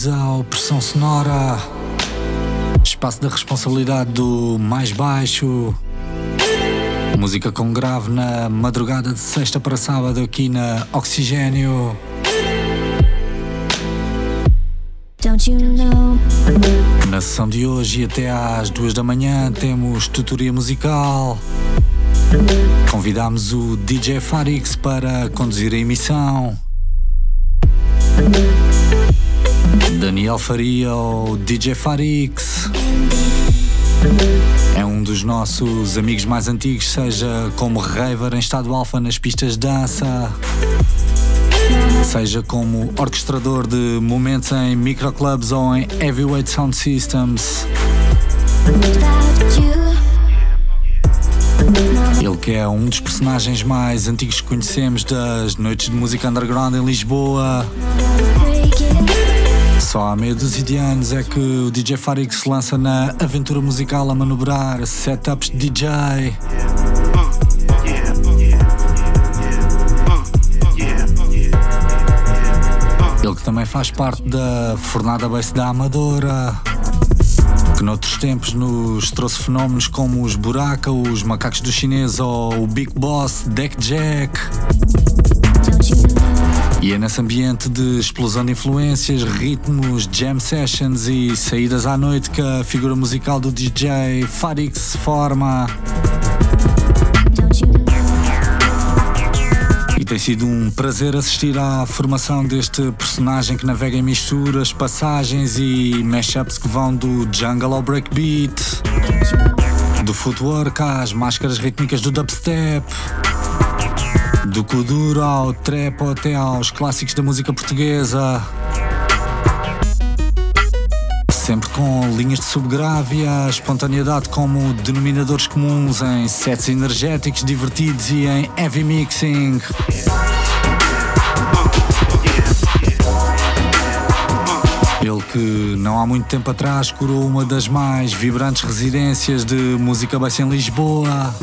Bem-vindos ao Pressão Sonora, espaço da responsabilidade do mais baixo. Música com grave na madrugada de sexta para sábado aqui na Oxigênio. Na sessão de hoje e até às duas da manhã temos tutoria musical. Convidamos o DJ Farix para conduzir a emissão. Daniel Faria ou DJ Farix. É um dos nossos amigos mais antigos, seja como raver em estado alfa nas pistas de dança, seja como orquestrador de momentos em microclubs ou em heavyweight sound systems. Ele que é um dos personagens mais antigos que conhecemos das noites de música underground em Lisboa. Só há meia dúzia de anos é que o DJ Farik se lança na aventura musical a manobrar setups de DJ. Ele que também faz parte da Fornada Bass da Amadora, que noutros tempos nos trouxe fenómenos como os Buraca, os Macacos do Chinês ou o Big Boss, Deck Jack. E é nesse ambiente de explosão de influências, ritmos, jam sessions e saídas à noite que a figura musical do DJ Farik se forma. E tem sido um prazer assistir à formação deste personagem que navega em misturas, passagens e mashups que vão do jungle ao breakbeat, do footwork às máscaras rítmicas do dubstep. Do Kuduro ao trap até aos clássicos da música portuguesa. Sempre com linhas de subgrave e a espontaneidade como denominadores comuns em sets energéticos, divertidos e em heavy mixing. Ele que não há muito tempo atrás curou uma das mais vibrantes residências de música bass em Lisboa.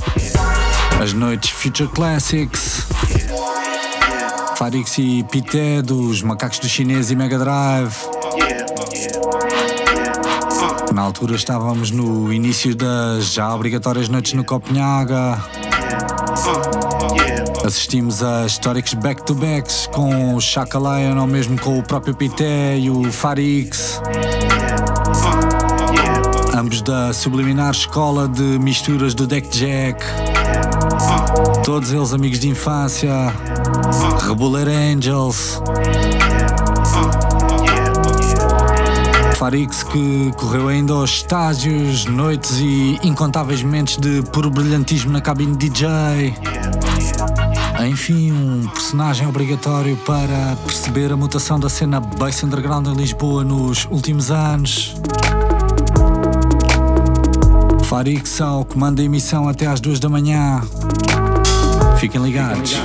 As noites Future Classics. Farix e Pité dos Macacos do Chinês e Mega Drive. Na altura estávamos no início das já obrigatórias noites no Copenhaga. Assistimos a históricos back-to-backs com o Chaka Lion ou mesmo com o próprio Pité e o Farix. Ambos da subliminar escola de misturas do Deck Jack. Todos eles amigos de infância. Rebuller Angels. Farix que correu ainda aos estágios, noites e incontáveis momentos de puro brilhantismo na cabine DJ. Enfim, um personagem obrigatório para perceber a mutação da cena bass underground em Lisboa nos últimos anos. Farix ao comando da emissão até às duas da manhã. Fiquem ligados.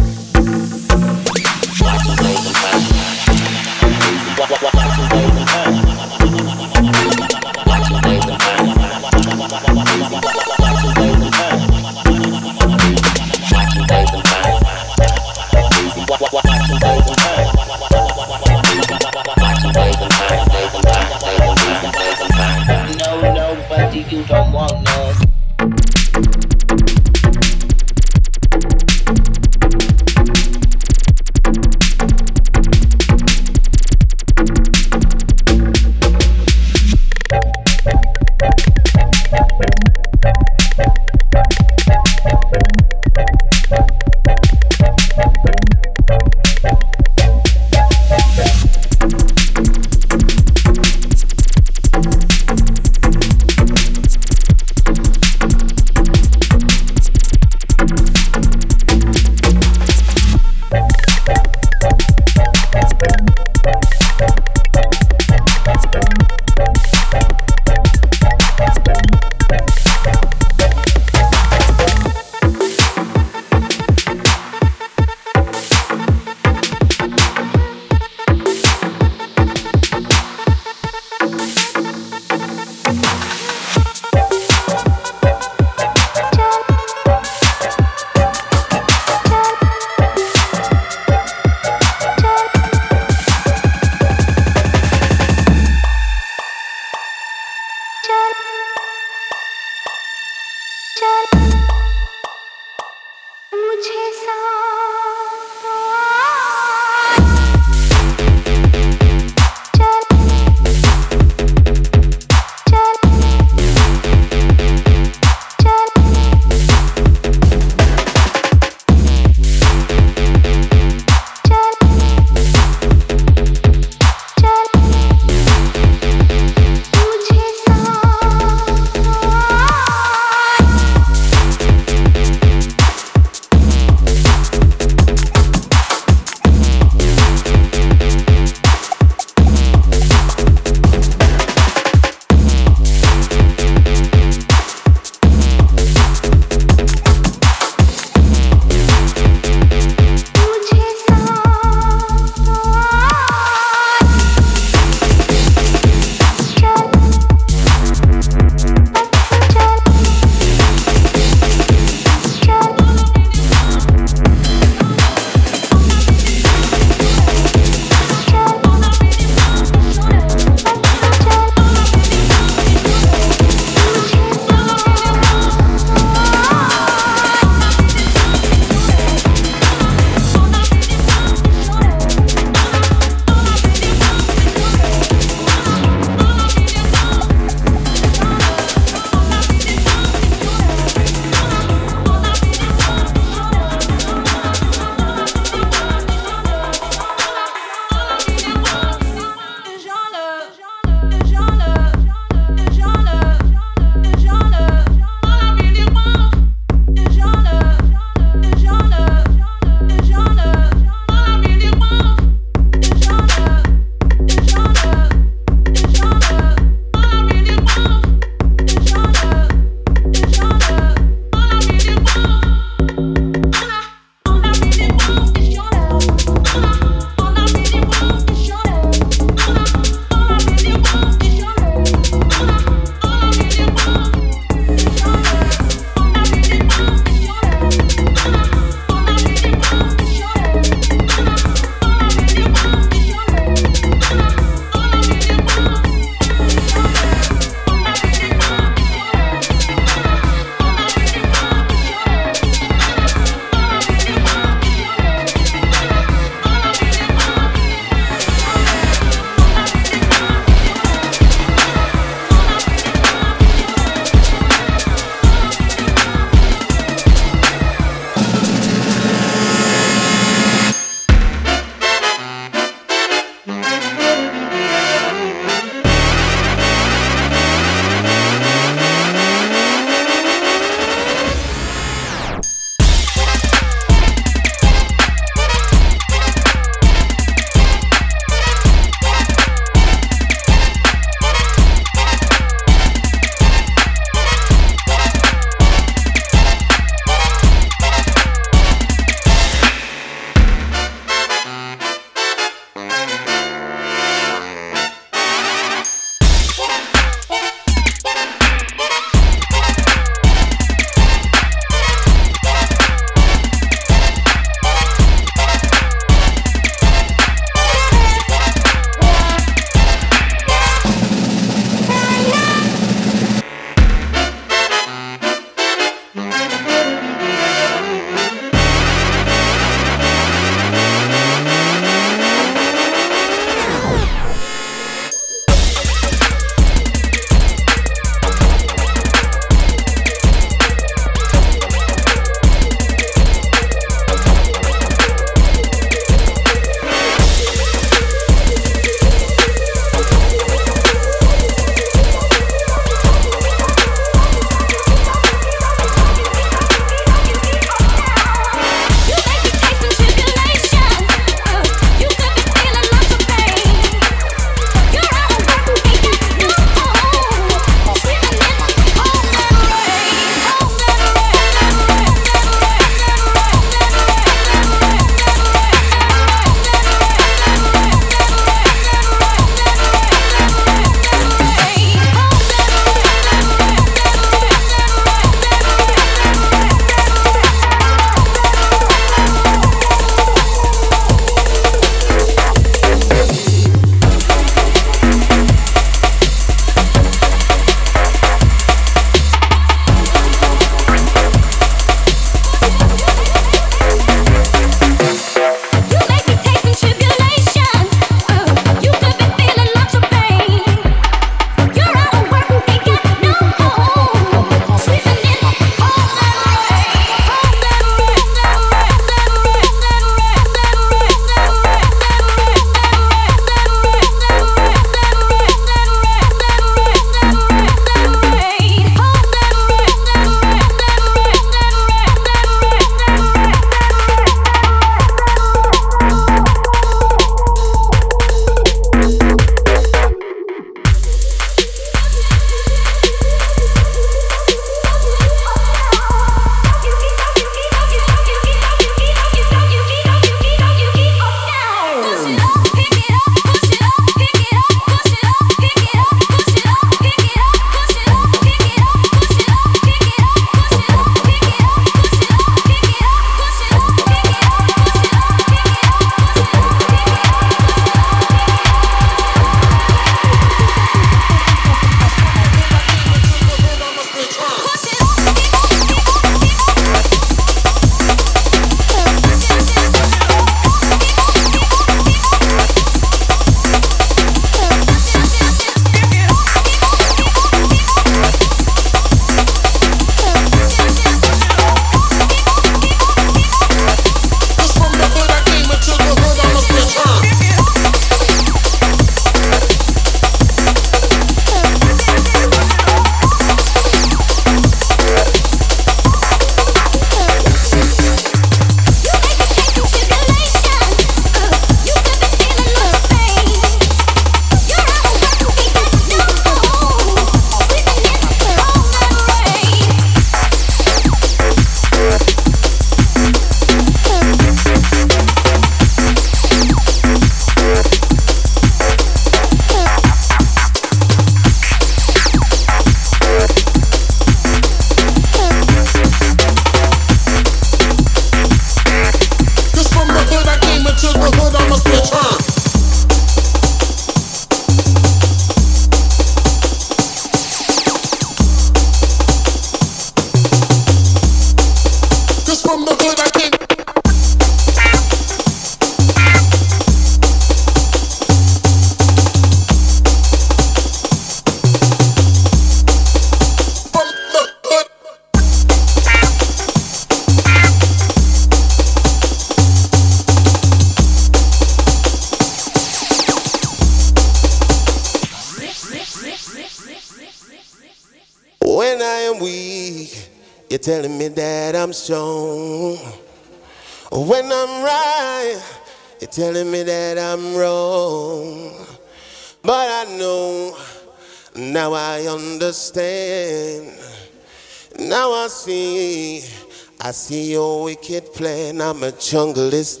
I see your wicked plan. I'm a junglist.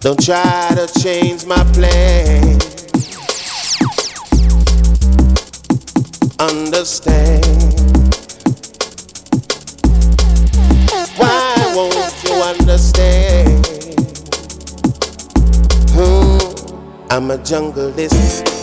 Don't try to change my plan. Understand. I'm a junglist.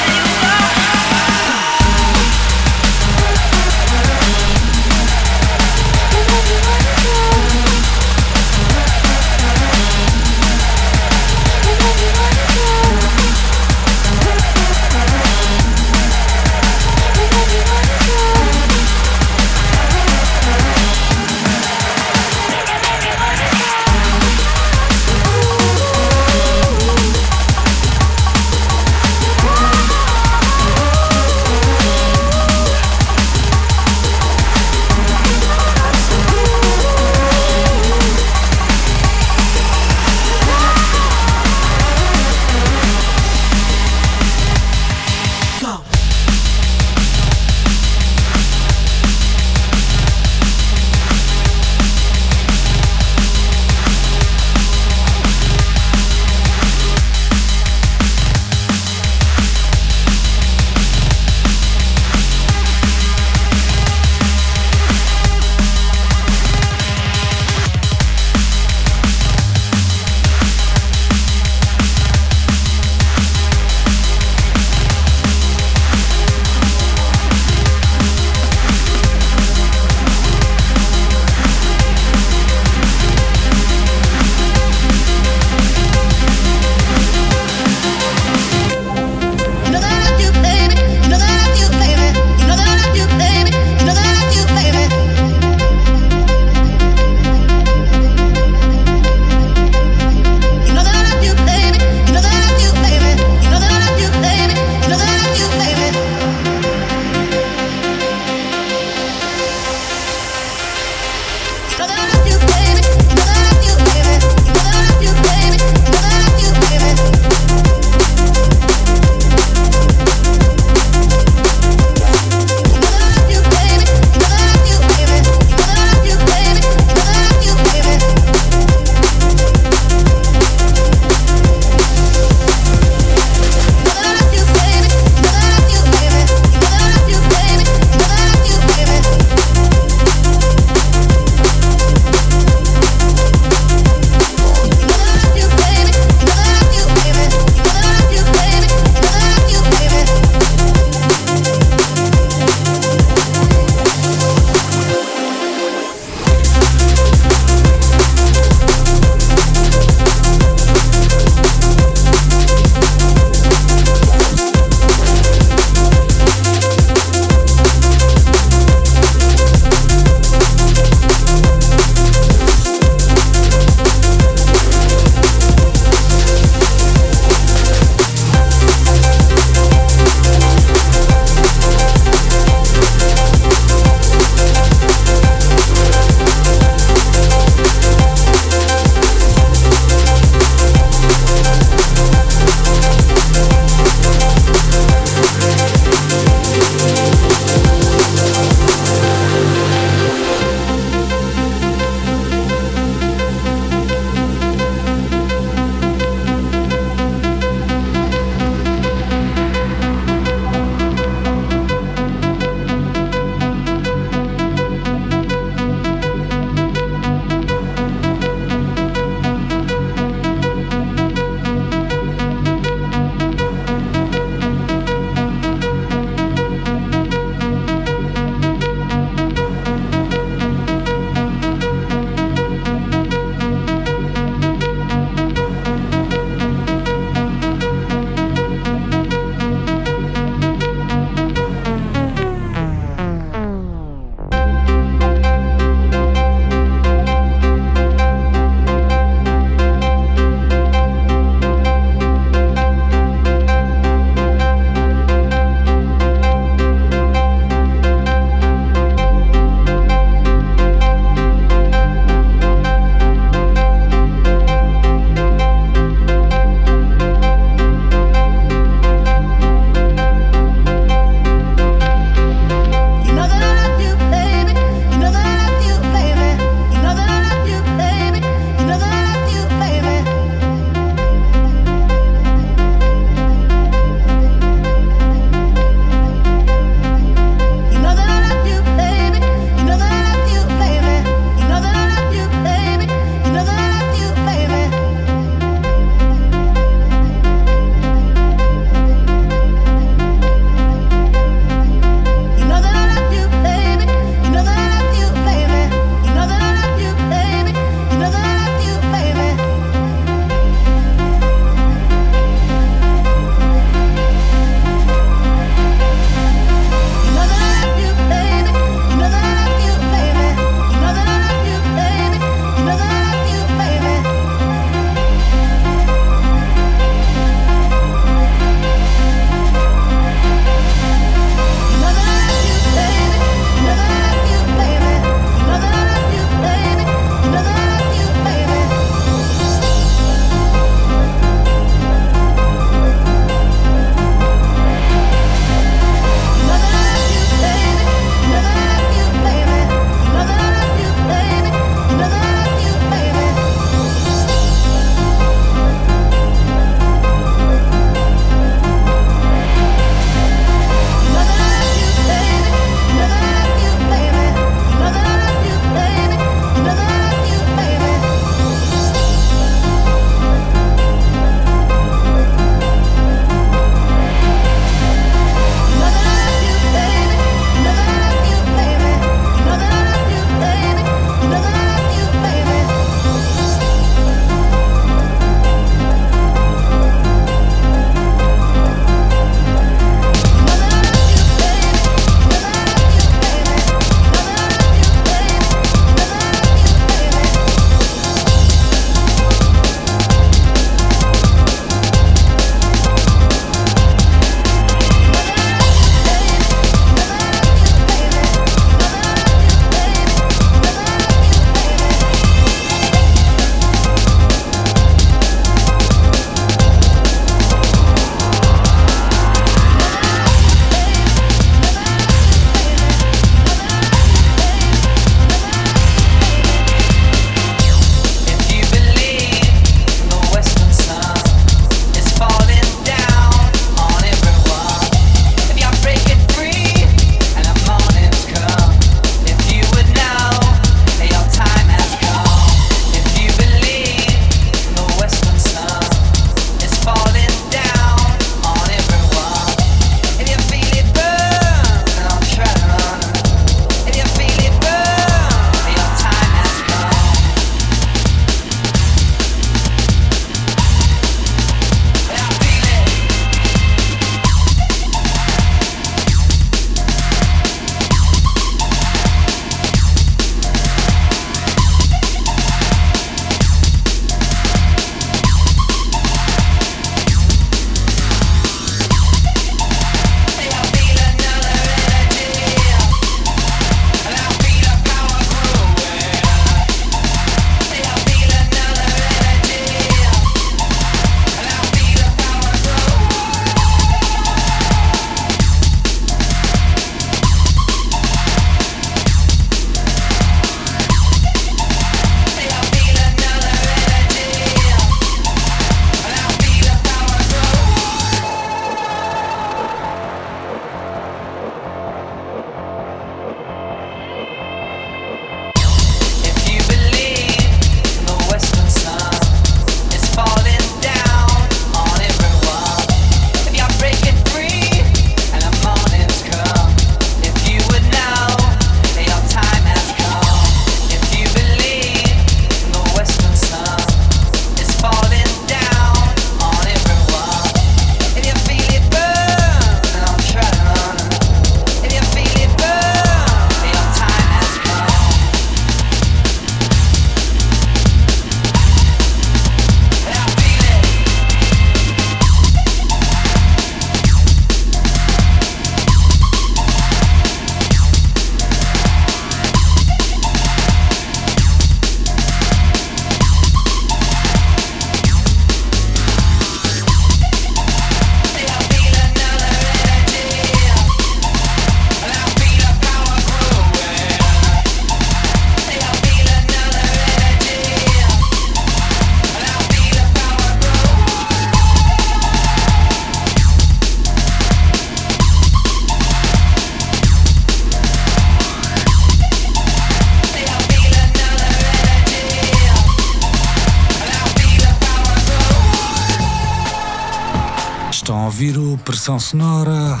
Ouvir o Pressão Sonora,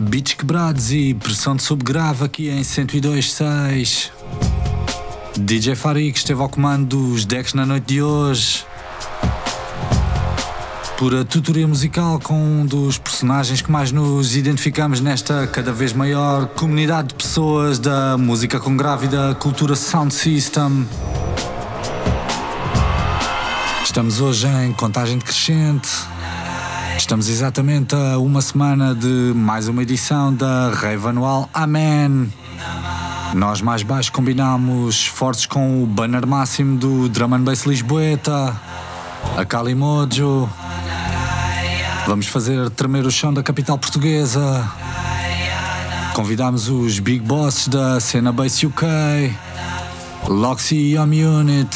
beats quebrados e pressão de subgrave aqui em 102.6. DJ Farik esteve ao comando dos decks na noite de hoje. Pura tutoria musical com um dos personagens que mais nos identificamos nesta cada vez maior comunidade de pessoas da música com grávida cultura sound system. Estamos hoje em contagem decrescente. Estamos exatamente a uma semana de mais uma edição da Rave Anual Amen. Nós mais baixo combinamos esforços com o banner máximo do Drum and Bass Lisboeta, a Calimojo. Vamos fazer tremer o chão da capital portuguesa. Convidamos os big bosses da cena Bass UK, Loxy Yom Unit.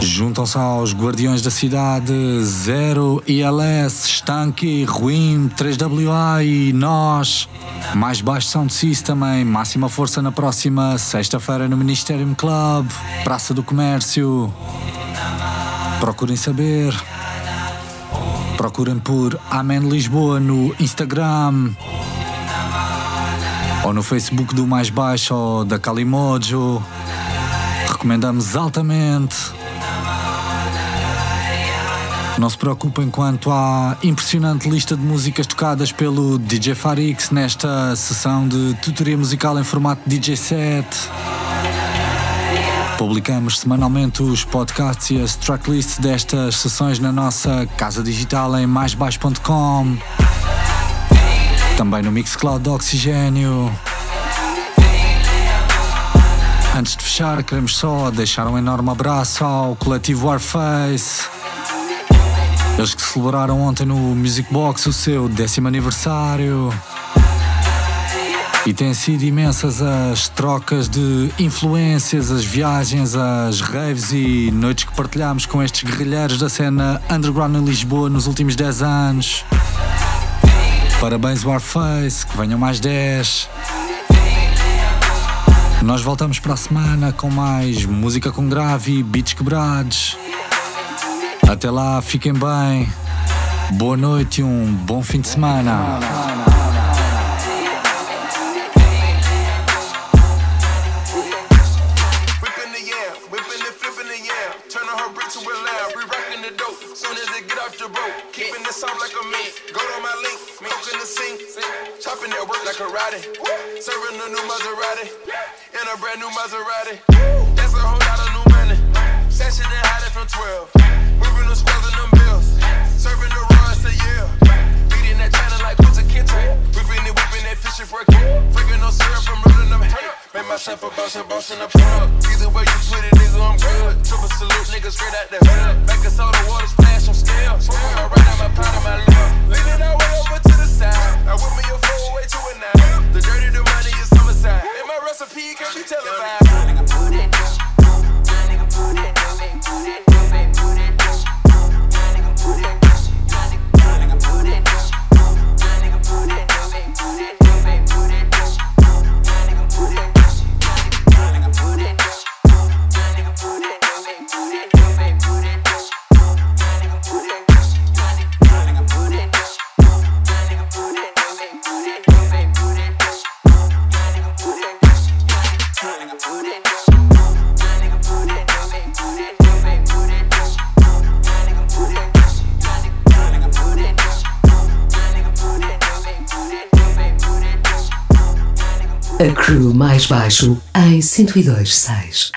Juntam-se aos Guardiões da Cidade, Zero, ILS, Stanky, Ruim, 3WA e nós. Mais baixo System em máxima força na próxima sexta-feira no Ministerium Club, Praça do Comércio. Procurem saber. Procurem por Amen Lisboa no Instagram ou no Facebook do Mais Baixo ou da Calimojo. Recomendamos altamente. Não se preocupem quanto à impressionante lista de músicas tocadas pelo DJ Farix nesta sessão de tutoria musical em formato DJ set. Publicamos semanalmente os podcasts e as tracklists destas sessões na nossa casa digital em maisbaixo.com. Também no Mixcloud do Oxigênio. Antes de fechar, queremos só deixar um enorme abraço ao coletivo Warface. Eles que celebraram ontem no Music Box o seu décimo aniversário. E têm sido imensas as trocas de influências, as viagens, as raves e noites que partilhamos com estes guerrilheiros da cena underground em Lisboa nos últimos 10 anos. Parabéns Warface, que venham mais 10. Nós voltamos para a semana com mais música com grave e beats quebrados. Até lá, fiquem bem. Boa noite e um bom fim de semana. In the mais baixo em 102.6.